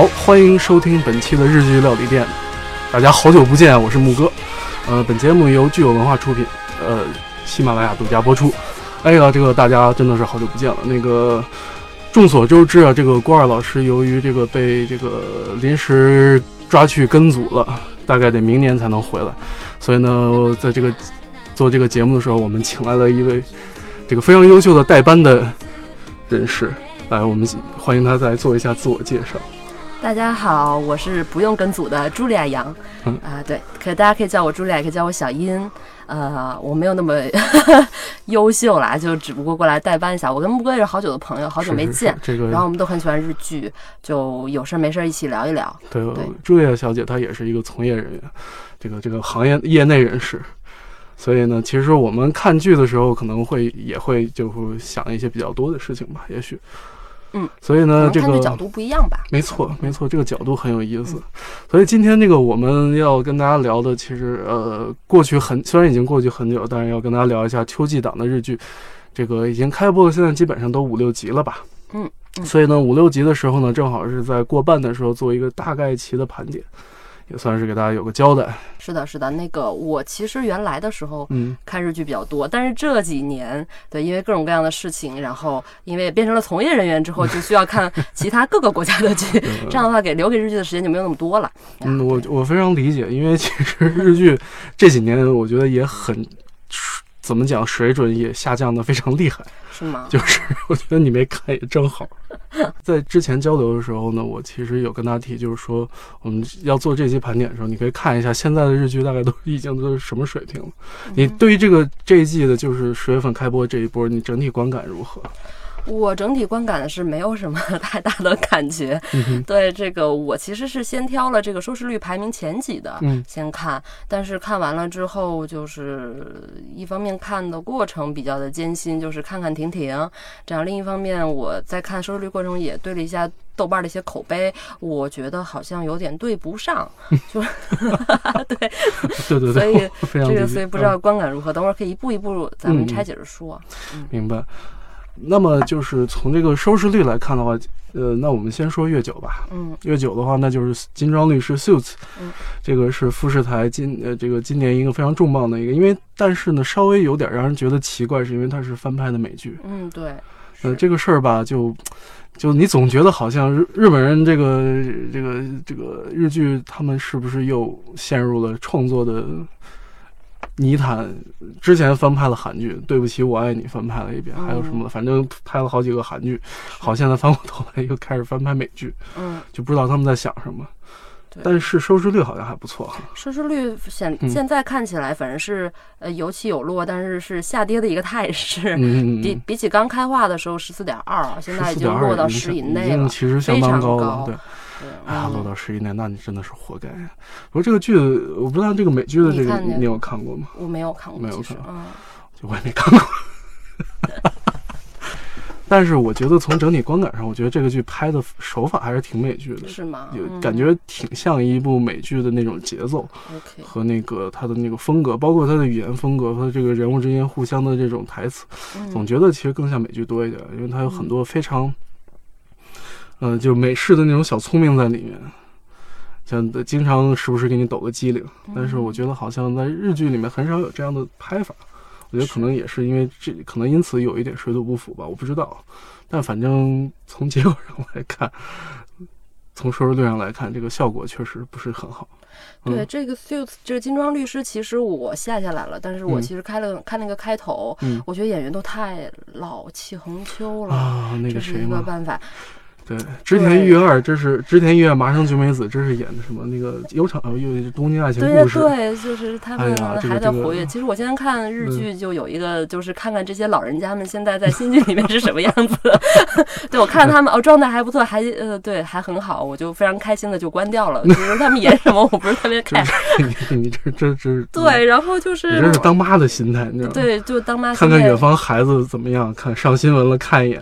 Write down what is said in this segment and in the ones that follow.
好，欢迎收听本期的日剧料理店。大家好久不见，我是木哥。呃，本节目由具有文化出品，呃，喜马拉雅独家播出。哎呀，这个大家真的是好久不见了。那个众所周知啊，这个郭二老师由于这个被这个临时抓去跟组了，大概得明年才能回来。所以呢，在这个做这个节目的时候，我们请来了一位这个非常优秀的代班的人士。来，我们欢迎他再做一下自我介绍。大家好，我是不用跟组的茱莉亚杨。嗯啊，对，可大家可以叫我茱莉亚，也可以叫我小英。呃，我没有那么 优秀啦，就只不过过来代班一下。我跟木哥也是好久的朋友，好久没是是见。是这个，然后我们都很喜欢日剧，就有事儿没事儿一起聊一聊。对对朱莉亚小姐她也是一个从业人员，这个这个行业业内人士。所以呢，其实我们看剧的时候，可能会也会就会想一些比较多的事情吧，也许。嗯。所以呢，这个角度不一样吧。没错，没错，这个角度很有意思。所以今天这个我们要跟大家聊的，其实呃，过去很虽然已经过去很久，但是要跟大家聊一下秋季档的日剧。这个已经开播了，现在基本上都五六集了吧？嗯嗯所以呢，五六集的时候呢，正好是在过半的时候做一个大概齐的盘点，也算是给大家有个交代。是的，是的。那个我其实原来的时候嗯，看日剧比较多，但是这几年对，因为各种各样的事情，然后因为变成了从业人员之后，就需要看其他各个国家的剧，这样的话给留给日剧的时间就没有那么多了。嗯，我我非常理解，因为其实日剧这几年我觉得也很，怎么讲，水准也下降的非常厉害。是吗？就是我觉得你没看也正好。在之前交流的时候呢，我其实有跟他提，就是说我们要做这期盘点的时候，你可以看一下现在的日剧大概都已经都是什么水平了。你对于这个这一季的，就是十月份开播这一波，你整体观感如何？我整体观感是没有什么 太大的感觉。嗯对这个，我其实是先挑了这个收视率排名前几的。嗯先看，但是看完了之后，就是一方面看的过程比较的艰辛，就是看看停停，这样；另一方面，我在看收视率过程中也对了一下豆瓣的一些口碑，我觉得好像有点对不上，就 对对，对对所以 这个所以不知道观感如何，等会儿可以一步一步咱们拆解着说。嗯明白。那么就是从这个收视率来看的话，呃，那我们先说月九吧。嗯月九的话，那就是《金装律师 Suits》，嗯这个是富士台今呃这个今年一个非常重磅的一个，因为但是呢稍微有点让人觉得奇怪，是因为它是翻拍的美剧。嗯，对，呃，这个事儿吧，就就你总觉得好像日日本人这个这个这个日剧，他们是不是又陷入了创作的泥潭？之前翻拍了韩剧《对不起，我爱你》，翻拍了一遍，还有什么？反正拍了好几个韩剧，好，现在翻过头来又开始翻拍美剧，嗯，就不知道他们在想什么。对但是收视率好像还不错哈。收视率现嗯现在看起来反正是呃有起有落，但是是下跌的一个态势。比比起刚开化的时候十四点二，现在已经落到十以内已经了，其实相当高了。高对，对哎呀，落嗯到十以内，那你真的是活该。不过这个剧，我不知道这个美剧的这个你你有看过吗？我没有看过，没有看其实嗯，我也没看过。但是我觉得从整体观感上，我觉得这个剧拍的手法还是挺美剧的，是吗？嗯。有感觉挺像一部美剧的那种节奏和那个它的那个风格，包括它的语言风格和这个人物之间互相的这种台词，总嗯觉得其实更像美剧多一点，因为它有很多非常，呃，就美式的那种小聪明在里面，像经常时不时给你抖个机灵。但是我觉得好像在日剧里面很少有这样的拍法，我觉得可能也是因为这可能因此有一点水土不服吧，我不知道。但反正从结果上来看，从收视率上来看，这个效果确实不是很好。嗯对这个 Suits 这个金装律师，其实我下下来了，但是我嗯其实开了看那个开头，嗯我觉得演员都太老气横秋了，啊，那这是个一个办法。对，织田裕二，这是织田裕二、麻生久美子，这是演的什么？那个有场呃有东京爱情对故事。对，就是他们还在活跃。其实我现在看日嗯剧，就有一个，就是看看这些老人家们现在在新剧里面是什么样子。对我看他们哦，状态还不错，还呃对，还很好，我就非常开心的就关掉了。就是他们演什么，我不是特别 这 care。是你这这这对，然后就你是这是当妈的心态，你知道吗？，对，就当妈看看远方孩子怎么样，看上新闻了看一眼。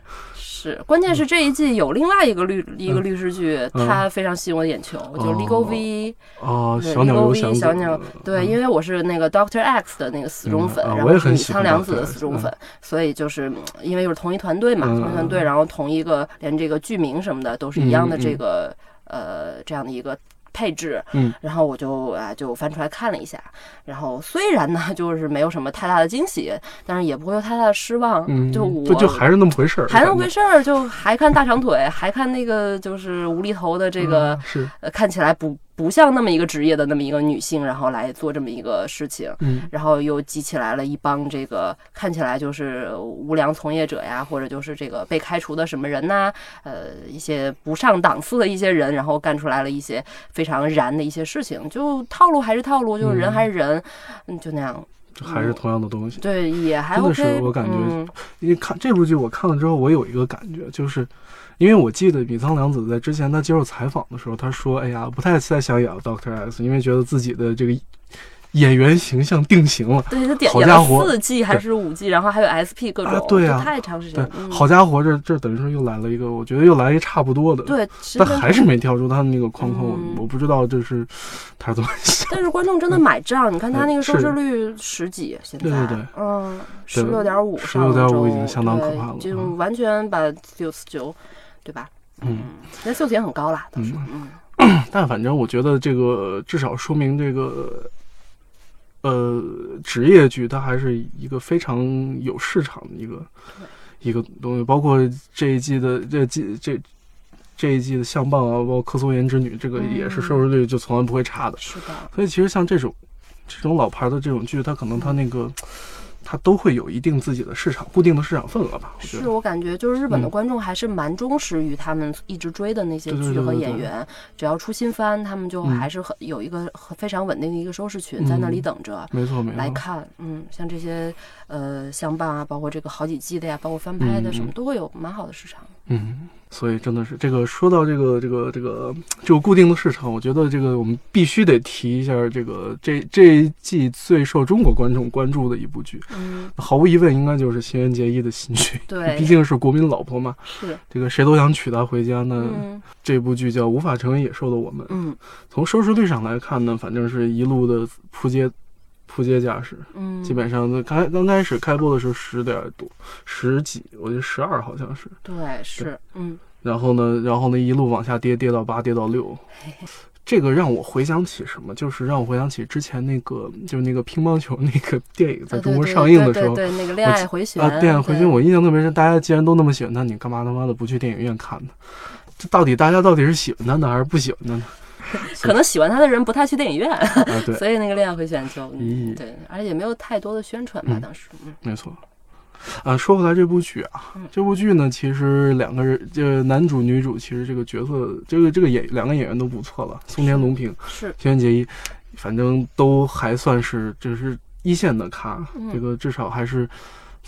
是，关键是这一季有另外一个律一个嗯律师剧，嗯它非常吸引我的眼球，就 Legal V。哦，对小鸟 Legal 游 V 小鸟，对，因为我是那个 Doctor X 的那个死忠粉，然后是米我也很喜欢仓凉子的死忠粉，所以就是嗯因为又是同一团队嘛，嗯同一团队，然后同一个连这个剧名什么的都是一样的这个。呃这样的一个。配置，嗯，然后我就啊就翻出来看了一下，然后虽然呢就是没有什么太大的惊喜，但是也不会有太大的失望，嗯，就我就就还是那么回事儿，还那么回事儿，就还看大长腿，还看那个就是无厘头的这个，是。呃看起来不。不像那么一个职业的那么一个女性，然后来做这么一个事情，嗯，然后又集起来了一帮这个看起来就是无良从业者呀，或者就是这个被开除的什么人呐，呃，一些不上档次的一些人，然后干出来了一些非常燃的一些事情，就套路还是套路，就是人还是人，嗯，就那样，就还是同样的东西，对，也还真的是我感觉嗯。因为看这部剧，我看了之后，我有一个感觉，就是因为我记得米仓凉子在之前他接受采访的时候，他说：“哎呀，不太再想演 Doctor S，因为觉得自己的这个演员形象定型了。对他点演了好家伙四季还是五季，然后还有 SP 各种，啊对啊。太长时对间，，嗯。好家伙，这这等于说又来了一个，我觉得又来一个差不多的，对，但还是没跳出他的那个框框，我嗯。我不知道这是他是怎么想。但是观众真的买账，你看他那个收视率十几，现在对对对。嗯，十六点五，十六点五已经相当可怕了就嗯。完全把九四九，对吧？嗯，那四也很高啦，倒是，嗯。嗯。但反正我觉得这个至少说明这个，呃，职业剧它还是一个非常有市场的一个一个东西，包括这一季的这季这这一季的相棒啊，包括科松颜之女，这个也是嗯收视率就从来不会差的。是的，所以其实像这种这种老牌的这种剧，它可能它那个它都会有一定自己的市场固定的市场份额吧。我觉得是我感觉就是日本的嗯观众还是蛮忠实于他们一直追的那些剧和对对对演员，只要出新番，他们就嗯还是很有一个很非常稳定的一个收视群在那里嗯等着。没错没错。来看，嗯，像这些呃相伴啊，包括这个好几季的呀，包括翻拍的什么，嗯都会有蛮好的市场。嗯，所以真的是这个说到这个这个这个这个固定的市场，我觉得这个我们必须得提一下这个这这一季最受中国观众关注的一部剧，嗯，毫无疑问应该就是新垣结衣的新剧，对。毕竟是国民老婆嘛，是，这个谁都想娶她回家呢。嗯。这部剧叫《无法成为野兽的我们》，嗯。从收视率上来看呢，反正是一路的扑街扑街驾驶，嗯，基本上开刚开始开播的时候十点多十几，我觉得十二好像是。对是，嗯然后呢，然后呢，一路往下跌，跌到八，跌到六。这个让我回想起什么？就是让我回想起之前那个，就是那个乒乓球那个电影在中国上映的时候，对，那个恋爱回旋啊，恋爱回旋，我印象特别深。大家既然都那么喜欢他，你干嘛他妈的不去电影院看呢？这到底大家到底是喜欢他呢，还是不喜欢他呢？可能喜欢他的人不太去电影院，啊，对，所以那个恋爱回旋就对，而且也没有太多的宣传吧，嗯当时嗯。没错。啊，说回来这部剧啊，嗯。这部剧呢，其实两个人，这男主女主，其实这个角色，这个这个演两个演员都不错了，松田龙平、是。新垣结衣，反正都还算是就是一线的咖，嗯。这个至少还是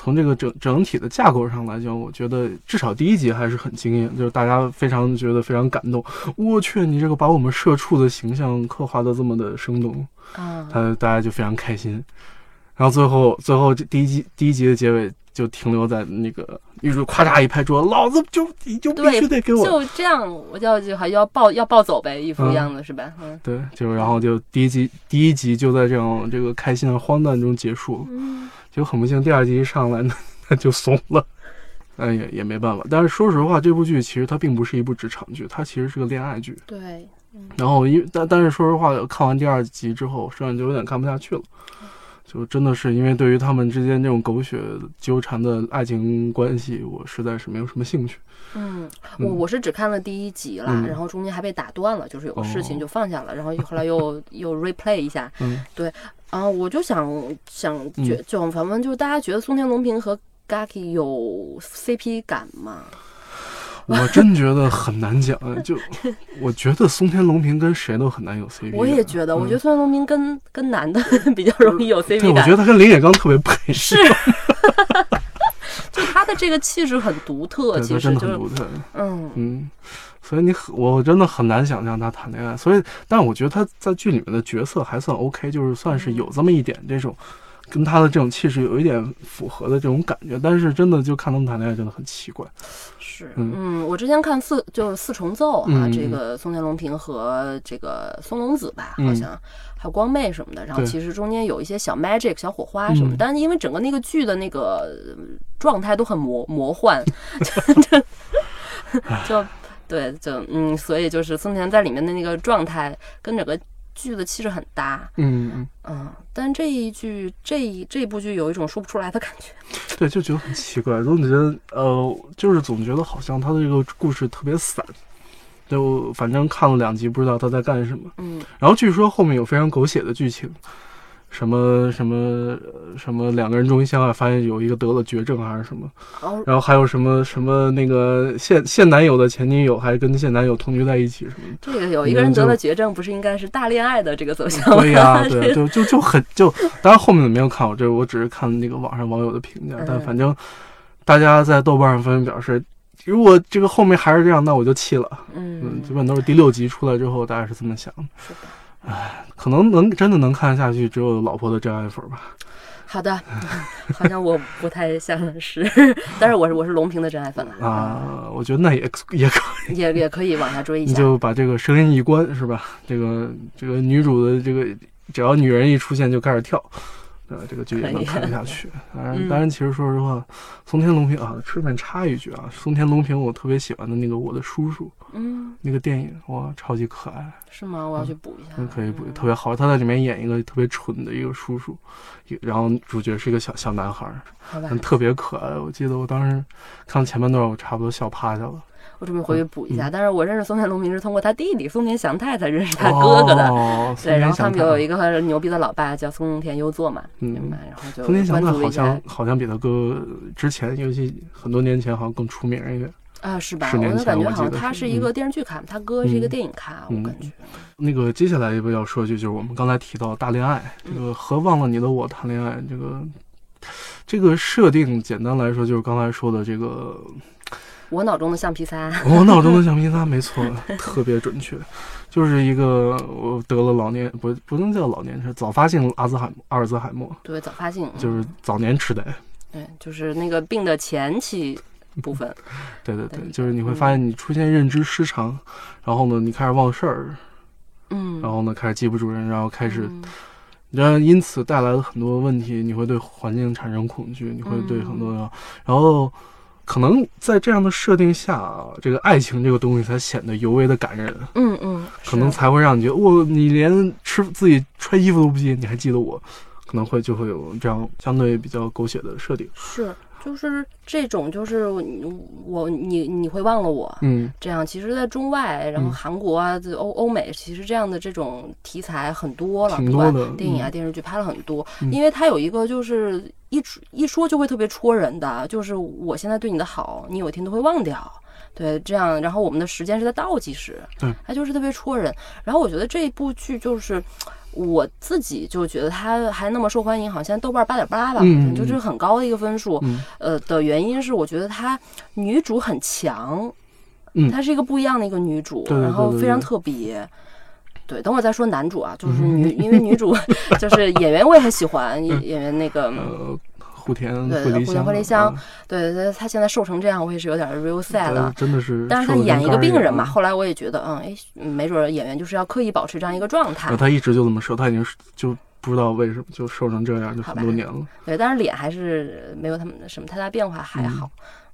从这个整整体的架构上来讲，我觉得至少第一集还是很惊艳，就是大家非常觉得非常感动。我去，你这个把我们社畜的形象刻画的这么的生动，啊，他大家就非常开心。然后最后最后这第一集第一集的结尾就停留在那个女主咔嚓一拍桌，老子就你就必须得给我就这样，我就就还要抱要抱走呗，一副嗯样子是吧？嗯对，就然后就第一集第一集就在这样这个开心的荒诞中结束，嗯结果很不幸第二集一上来 那，那就怂了。哎，也也没办法。但是说实话，这部剧其实它并不是一部职场剧，它其实是个恋爱剧。对，然后因但但是说实话，看完第二集之后，实际上就有点看不下去了。就真的是因为对于他们之间这种狗血纠缠的爱情关系，我实在是没有什么兴趣。嗯，嗯。我我是只看了第一集啦，嗯。然后中间还被打断了，就是有个事情哦就放下了，然后后来又又 replay 一下，嗯，对啊，我就想想觉嗯。就反问，就是大家觉得松田龙平和 Gaki 有 CP 感吗？我真觉得很难讲。就我觉得松田龙平跟谁都很难有 CP 感。我也觉得，我觉得嗯松田龙平跟跟男的 比较容易有，CP 感我觉得，他跟林野刚特别配。是，就他的这个气质很独特，对，其实他真的很独特。嗯嗯，所以你很，我真的很难想象他谈恋爱。所以，但我觉得他在剧里面的角色还算 OK，就是算是有这么一点这种跟他的这种气质有一点符合的这种感觉。但是真的就看他们谈恋爱真的很奇怪。是，嗯。嗯，我之前看四就是四重奏啊，嗯这个松田龙平和这个松隆子吧，好嗯像还有光妹什么的，然后其实中间有一些小 magic 小火花什么，嗯但是因为整个那个剧的那个呃状态都很魔魔幻，就 就就对，就嗯，所以就是松田在里面的那个状态跟整个剧的气质很搭，嗯嗯，嗯，但这一剧这一这部剧有一种说不出来的感觉，对，就觉得很奇怪，总觉得呃，就是总觉得好像他的这个故事特别散。就反正看了两集，不知道他在干什么。嗯，然后据说后面有非常狗血的剧情，什么什么呃什么两个人终于相爱，发现有一个得了绝症还是什么，哦，然后还有什么什么那个现现男友的前女友还跟现男友同居在一起什么的。这个有一个人得了绝症，不是应该是大恋爱的这个走向吗？对呀、对，就就就很就，当然后面的没有看我这，我只是看那个网上网友的评价，但嗯反正大家在豆瓣上纷纷表示，如果这个后面还是这样，那我就气了。嗯，嗯基，本都是第六集出来之后，大家是这么想的。是的。可能能真的能看下去，只有老婆的真爱粉吧。好的，好像我不太像是，但是我是我是龙平的真爱粉了，啊，我觉得那也也可以，也也可以往下追一下。你就把这个声音一关，是吧？这个这个女主的这个，只要女人一出现就开始跳，呃，这个剧也能看得下去。当然，嗯当然，其实说实话，松田龙平啊，顺便插一句啊，松田龙平我特别喜欢的那个《我的叔叔》嗯，那个电影，哇，超级可爱。是吗？我要去补一下。嗯，可以不嗯特别好，他在里面演一个特别蠢的一个叔叔，一然后主角是一个小小男孩特别可爱。我记得我当时看前半段，我差不多笑趴下了。我准备回去补一下。嗯但是我认识松田龙平是通过他弟弟松田翔太才认识他哥哥的。哦，对，然后他们有一个很牛逼的老爸叫松田优作嘛，嗯明白？然后就松田翔太好像好像比他哥之前，尤其很多年前好像更出名一点。啊，是吧？我就感觉好像他是是一个电视剧咖，他哥是一个电影咖，我嗯感觉。那个接下来一个要说一句，就是我们刚才提到大恋爱，这嗯个和忘了你的我谈恋爱，这个这个设定简单来说就是刚才说的这个我脑中的橡皮擦，我脑中的橡皮擦，没错，特别准确，就是一个我得了老年不不能叫老年痴，早发性阿兹海阿尔兹海默，对，早发性，就是早年痴呆。对，就是那个病的前期部分，对对对对，就是你会发现你出现认知失常，然后呢，你开始忘事儿，嗯，然后呢，开始记不住人，然后开始，嗯。然后因此带来了很多问题，你会对环境产生恐惧，你会对很多，嗯然后。可能在这样的设定下啊，这个爱情这个东西才显得尤为的感人。嗯嗯，可能才会让你觉得，我、你连吃自己穿衣服都不记，你还记得我，可能会就会有这样相对比较狗血的设定。是就是这种，就是我你你会忘了我。嗯这样，其实，在中外，然后嗯韩国啊、这欧欧美，其实这样的这种题材很多了，挺多的电影啊、嗯电视剧拍了很多，嗯因为它有一个就是一出一说就会特别戳人的，就是我现在对你的好，你有一天都会忘掉。对，这样，然后我们的时间是在倒计时，对，它就是特别戳人。然后我觉得这部剧就是。我自己就觉得它还那么受欢迎，好像豆瓣八点八吧，就是很高的一个分数。嗯呃的原因是，我觉得她女主很强，嗯她是一个不一样的一个女主，对对然后非常特别。对，等会儿再说男主啊，就是嗯女，因为女主 就是演员，我也很喜欢演演员那个，呃，户田对惠梨香，香啊对对，他现在瘦成这样，我也是有点 real sad 呃的。真的是。但是他演一个病人嘛，后来我也觉得，嗯，哎，没准儿演员就是要刻意保持这样一个状态呃，他一直就这么瘦，他已经就不知道为什么就瘦成这样，就很多年了。对，但是脸还是没有他们的什么太大变化，还嗯好。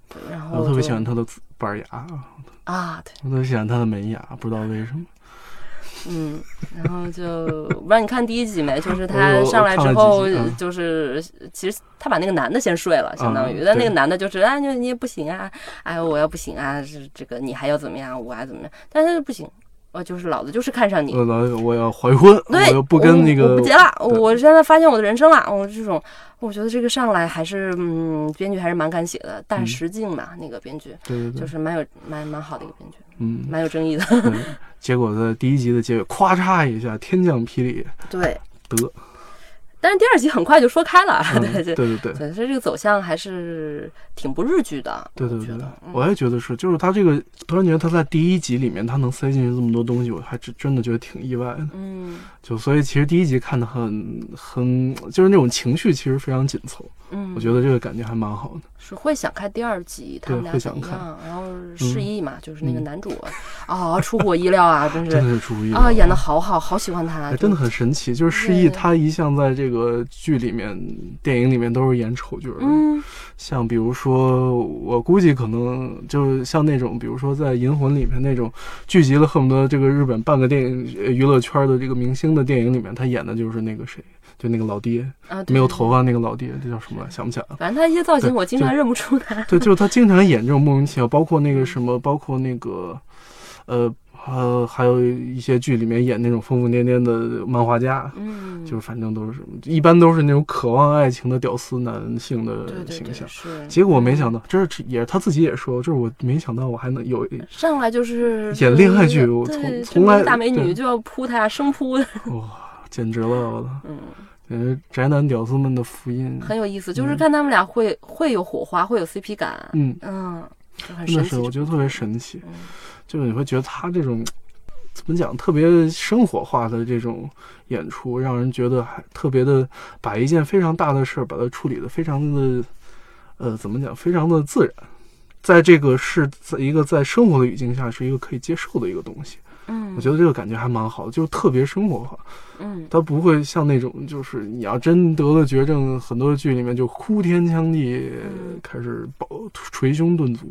对，然后我特别喜欢他的板牙，啊，对。我特别喜欢他的门牙，不知道为什么。嗯，然后就不知道你看第一集没？就是我他上来之后就是其实他把那个男的先睡了，相当于，但那个男的就是啊，你你也不行啊，哎，我要不行啊，是这个你还要怎么样，我还怎么样，但是不行，我就是老子就是看上你，我老我要怀婚，我对，又不跟那个我我不结了，我现在发现我的人生了，我这种，我觉得这个上来还是嗯，编剧还是蛮敢写的，但嗯石静嘛，那个编剧对对对，就是蛮有蛮蛮好的一个编剧，嗯，蛮有争议的，结果在第一集的结尾，咵嚓一下，天降霹雳，对，得，但是第二集很快就说开了，嗯 对对。对对对。所以这个走向还是挺不日剧的，对对对我，，嗯我也觉得是，就是他这个突然觉得他在第一集里面他能塞进去这么多东西，我还真真的觉得挺意外的。嗯就所以其实第一集看的很很，就是那种情绪其实非常紧凑，嗯，我觉得这个感觉还蛮好的。是会想看第二集，他对们俩会想看然后释义嘛，就是那个嗯男主啊，出乎我意料啊，真是真的是出乎意料啊，演的好好，好喜欢他，哎，真的很神奇。就是释义他一向在这个剧里面、电影里面都是演丑角的。嗯像比如说，我估计可能就是像那种，比如说在《银魂》里面那种聚集了恨不得这个日本半个电影呃娱乐圈的这个明星的电影里面，他演的就是那个谁，就那个老爹，没有头发那个老爹，这叫什么来？想不起来了。反正他一些造型我经常认不出他。对，就是他经常演这种莫名其妙，包括那个什么，包括那个，呃，呃，还有一些剧里面演那种疯疯癫癫的漫画家，嗯，就是反正都是一般都是那种渴望爱情的屌丝男性的对对对形象。是。结果没想到，这是也是他自己也说，就是我没想到我还能有上来就是演恋爱剧我从从来大美女就要扑他，生扑的，哇，简直了，我操！嗯，简直宅男屌丝们的福音。很有意思，就是看他们俩会会有火花，会有 CP 感，嗯，嗯，就很真的是。我觉得特别神奇。嗯就是你会觉得他这种怎么讲，特别生活化的这种演出，让人觉得还特别的把一件非常大的事儿，把它处理的非常的，呃，怎么讲，非常的自然。在这个是在一个在生活的语境下，是一个可以接受的一个东西。嗯，我觉得这个感觉还蛮好的，就是特别生活化。嗯它不会像那种，就是你要真得了绝症，很多剧里面就哭天抢地，嗯开始抱捶胸顿足，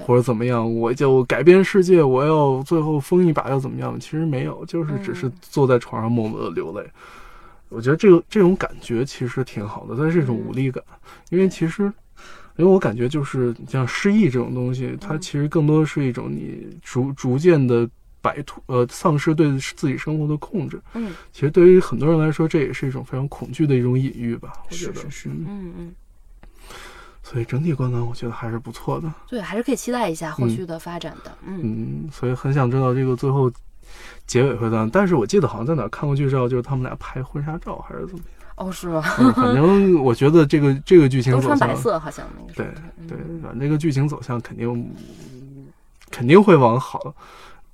或者怎么样，我就改变世界，我要最后疯一把要怎么样？其实没有，就是只是嗯坐在床上默默的流泪。我觉得这个这种感觉其实挺好的，但是一种嗯无力感，因为其实。因为我感觉就是像失忆这种东西，它嗯其实更多的是一种你逐逐渐的摆脱呃丧失对自己生活的控制。嗯其实对于很多人来说，这也是一种非常恐惧的一种隐喻吧。我觉得，是是是，嗯，嗯嗯，所以整体观感我觉得还是不错的。对，还是可以期待一下后嗯续的发展的，嗯嗯，所以很想知道这个最后结尾会怎样。但是我记得好像在哪看过剧照，就是他们俩拍婚纱照还是怎么样。哦，是吗？嗯反正我觉得这个这个剧情都走向，穿白色，好像那个对对，反正这个剧情走向肯定肯定会往好。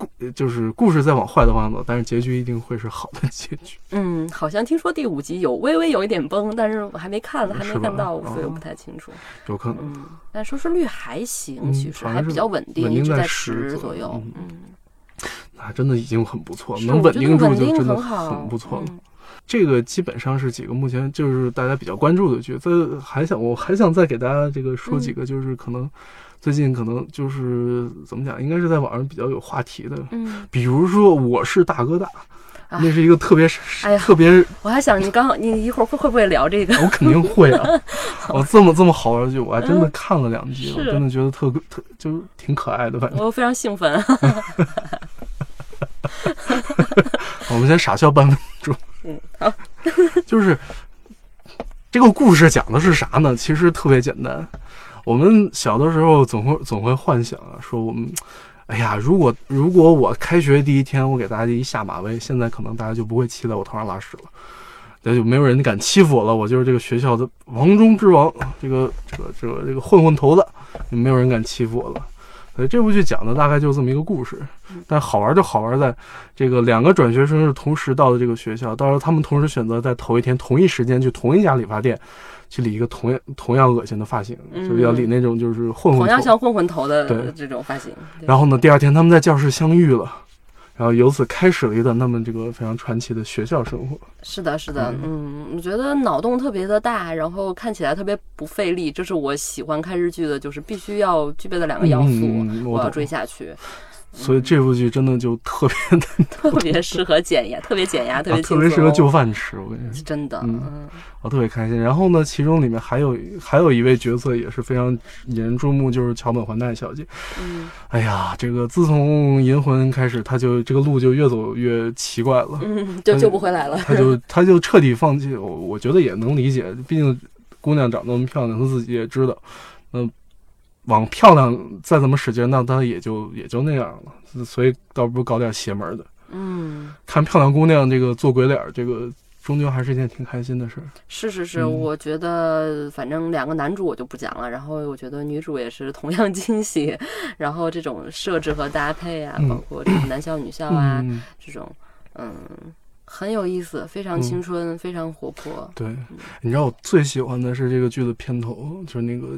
故就是故事再往坏的方向走，但是结局一定会是好的结局。嗯，好像听说第五集有微微有一点崩，但是我还没看，还没看到，所以我哦不太清楚。有可能嗯，但收视率还行，嗯其实还比较稳定，稳定在一直在十左右右。嗯嗯，那真的已经很不错了，能稳定住就真的很不错了。嗯这个基本上是几个目前就是大家比较关注的剧。再还想我还想再给大家这个说嗯几个，就是可能最近可能就是怎么讲，应该是在网上比较有话题的。嗯，比如说我是大哥大，啊那是一个特别、特别，我还想你刚好你一会儿会会不会聊这个？我肯定会啊！我这么这么好玩的剧，我还真的看了两集，我真的觉得特特就是挺可爱的。反正我非常兴奋。我们先傻笑半分钟。嗯，好，就是这个故事讲的是啥呢？其实特别简单。我们小的时候总会总会幻想啊，说我们，哎呀，如果如果我开学第一天我给大家一下马威，现在可能大家就不会骑在我头上拉屎了，那就没有人敢欺负我了。我就是这个学校的王中之王，这个这个这个这个混混头子，没有人敢欺负我了。所以这部剧讲的大概就这么一个故事，但好玩就好玩在，这个两个转学生是同时到的这个学校，到时候他们同时选择在头一天同一时间去同一家理发店，去理一个同样同样恶心的发型，嗯就是要理那种就是混混头。同样像混混头的这种发型。然后呢，第二天他们在教室相遇了，然后由此开始了一段他们这个非常传奇的学校生活。是的，是的，嗯，我觉得脑洞特别的大，然后看起来特别不费力，这是我喜欢看日剧的，就是必须要具备的两个要素，嗯我我要追下去，所以这部剧真的就特别的、特别适合减压，特别减压，特别啊特别，适合就饭吃。我跟你说。真的，嗯嗯我特别开心。然后呢，其中里面还有还有一位角色也是非常引人注目，就是桥本环奈小姐。嗯哎呀，这个自从银魂开始，她就这个路就越走越奇怪了，嗯，就救不回来了。她就她就彻底放弃。我我觉得也能理解，毕竟姑娘长那么漂亮，她自己也知道，嗯、往漂亮再怎么使劲，那她也就也就那样了。所以倒不如搞点邪门的，嗯，看漂亮姑娘这个做鬼脸，这个终究还是一件挺开心的事儿。是是是，嗯我觉得反正两个男主我就不讲了，然后我觉得女主也是同样惊喜，然后这种设置和搭配啊，嗯包括这种男校女校啊，嗯，这种，嗯，很有意思，非常嗯青春，非常活泼。对，你知道我最喜欢的是这个剧的片头，就是那个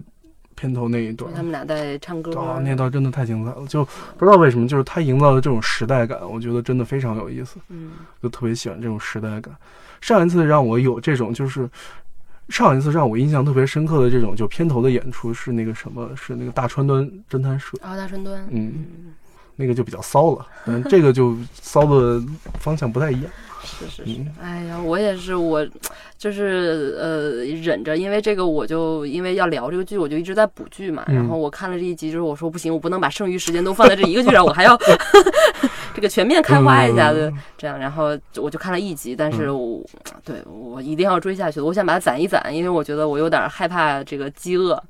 片头那一段，他们俩在唱歌，啊，那段真的太精彩了，就不知道为什么，就是他营造的这种时代感，我觉得真的非常有意思，嗯就特别喜欢这种时代感。上一次让我有这种就是。上一次让我印象特别深刻的这种就片头的演出是那个什么，是那个大川端侦探社，啊，大川端，嗯，那个就比较骚了，嗯，这个就骚的方向不太一样。是是是，哎呀，我也是，我就是呃忍着，因为这个我就因为要聊这个剧，我就一直在补剧嘛。然后我看了这一集之后，我说不行，我不能把剩余时间都放在这一个剧上，我还要 这个全面开花一下子，这样。然后我就看了一集，但是我对我一定要追下去，我想把它攒一攒，因为我觉得我有点害怕这个饥饿。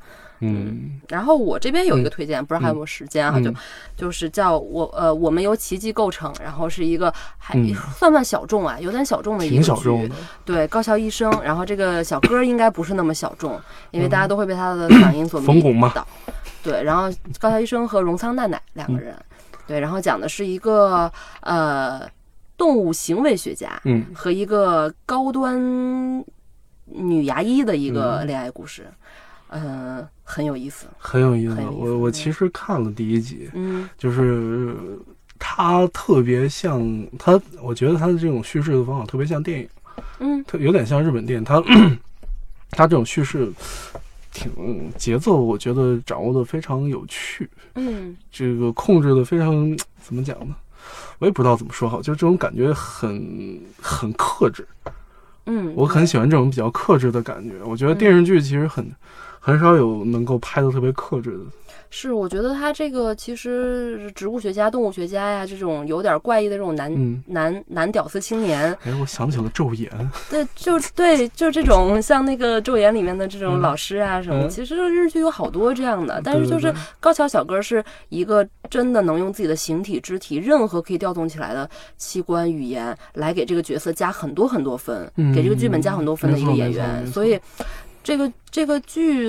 嗯，然后我这边有一个推荐，不知道还有没有时间啊？就就是叫我呃，我们由奇迹构成，然后是一个还算不算小众啊？有点小众的一个剧，对，高校医生。然后这个小哥应该不是那么小众，因为大家都会被他的嗓音所迷 倒。对，然后高校医生和荣仓奈奈两个人，对，然后讲的是一个呃动物行为学家，嗯，和一个高端女牙医的一个恋爱故事。嗯，很有意思，很有意思。我我其实看了第一集，嗯，就是它特别像它，我觉得它的这种叙事的方法特别像电影，嗯，它有点像日本电影。它 它这种叙事挺节奏，我觉得掌握的非常有趣，嗯，这个控制的非常 怎么讲呢？我也不知道怎么说好，就这种感觉很很克制，嗯，我很喜欢这种比较克制的感觉。我觉得电视剧其实很。很少有能够拍的特别克制的，是我觉得他这个其实植物学家、动物学家呀，这种有点怪异的这种男男男屌丝青年。哎，我想起了《昼颜》。对，就对，就这种像那个《昼颜》里面的这种老师啊什么，其实日剧有好多这样的。但是就是高桥小哥是一个真的能用自己的形体、肢体，任何可以调动起来的器官、语言来给这个角色加很多很多分，给这个剧本加很多分的一个演员，所以。这个这个剧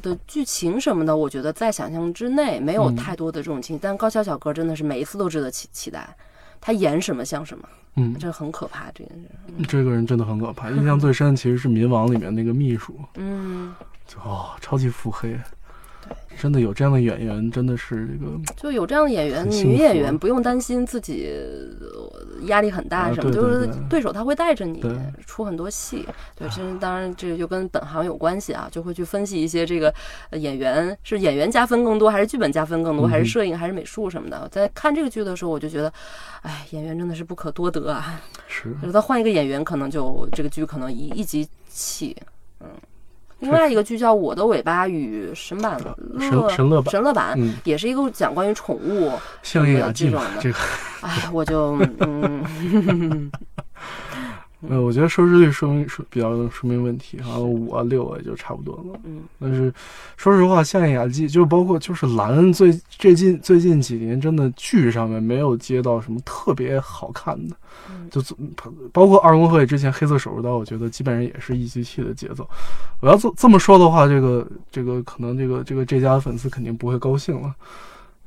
的剧情什么的，我觉得在想象之内，没有太多的这种情。但高桥小哥真的是每一次都值得期期待，他演什么像什么，嗯，这很可怕，这件事。这个人真的很可怕，印象最深其实是《民王》里面那个秘书，嗯，就哦，超级腹黑。真的有这样的演员，真的是这个，就有这样的演员，女演员不用担心自己压力很大什么，就是对手他会带着你出很多戏。对，这当然这个就跟本行有关系啊，就会去分析一些这个演员是演员加分更多，还是剧本加分更多，还是摄影，还是美术什么的。在看这个剧的时候，我就觉得，哎，演员真的是不可多得啊。是，就是他换一个演员，可能就这个剧可能一一集起，嗯。另外一个剧叫《我的尾巴与神版乐神乐版》，神乐版也是一个讲关于宠物相应的这种的。这个，哎，我就嗯。呃，我觉得收视率说明说比较说明问题，然后五啊六啊也就差不多了。嗯，但是说实话，像雅纪就包括就是蓝最最近最近几年真的剧上面没有接到什么特别好看的，就包括二宫和也之前黑色手术刀，我觉得基本上也是一集气的节奏。我要这这么说的话，这个这个可能这个这个这家的粉丝肯定不会高兴了。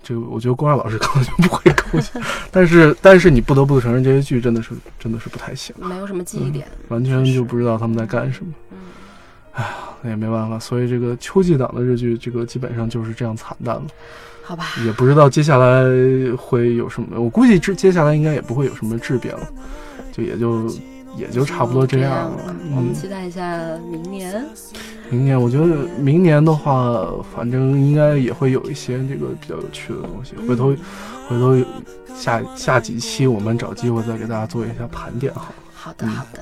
这个我觉得郭二老师 可能就不会高兴，但是但是你不得不承认这些剧真的是真的是不太行，没有什么记忆点，完全就不知道他们在干什么。嗯，哎呀，那也没办法，所以这个秋季档的日剧，这个基本上就是这样惨淡了。好吧，也不知道接下来会有什么，我估计这接下来应该也不会有什么质变了，就也就。也就差不多这样了。我们期待一下明年。明年，我觉得明年的话，反正应该也会有一些这个比较有趣的东西。回头，回头下下几期我们找机会再给大家做一下盘点，好。好的，好的。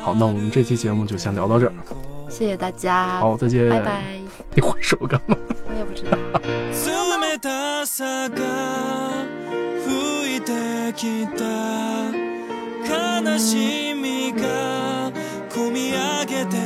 好，那我们这期节目就先聊到这儿。谢谢大家。好，再见。拜拜。你挥手干嘛？我也不知道。悲しみが込み上げて